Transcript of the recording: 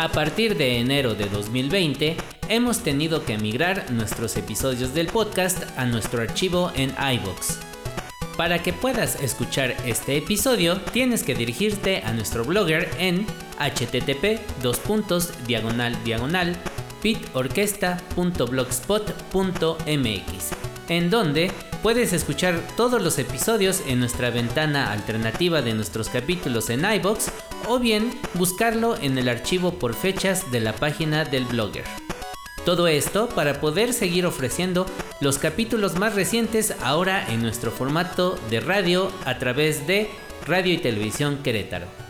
A partir de enero de 2020, hemos tenido que migrar nuestros episodios del podcast a nuestro archivo en iVoox. Para que puedas escuchar este episodio, tienes que dirigirte a nuestro blogger en http diagonal en donde puedes escuchar todos los episodios en nuestra ventana alternativa de nuestros capítulos en iBox o bien buscarlo en el archivo por fechas de la página del blogger. Todo esto para poder seguir ofreciendo los capítulos más recientes ahora en nuestro formato de radio a través de Radio y Televisión Querétaro.